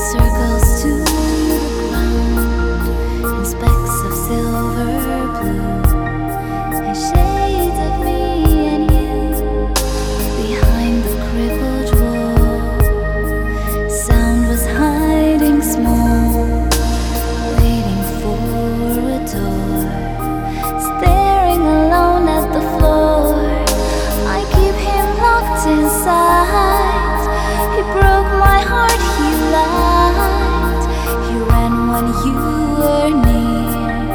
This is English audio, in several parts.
circles. When you were near.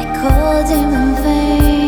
I called him in vain.